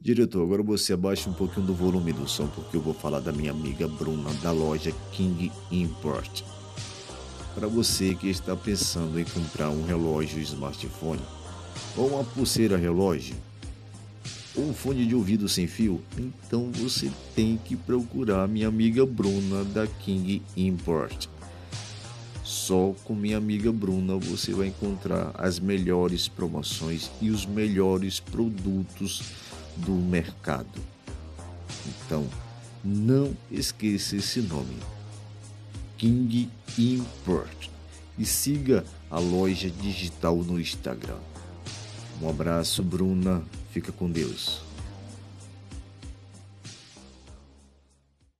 Diretor, agora você abaixa um pouquinho do volume do som porque eu vou falar da minha amiga Bruna da loja King Import. Para você que está pensando em comprar um relógio smartphone ou uma pulseira relógio ou um fone de ouvido sem fio, então você tem que procurar minha amiga Bruna da King Import. Só com minha amiga Bruna você vai encontrar as melhores promoções e os melhores produtos do mercado. Então, não esqueça esse nome. King Import. E siga a loja digital no Instagram. Um abraço, Bruna. Fica com Deus.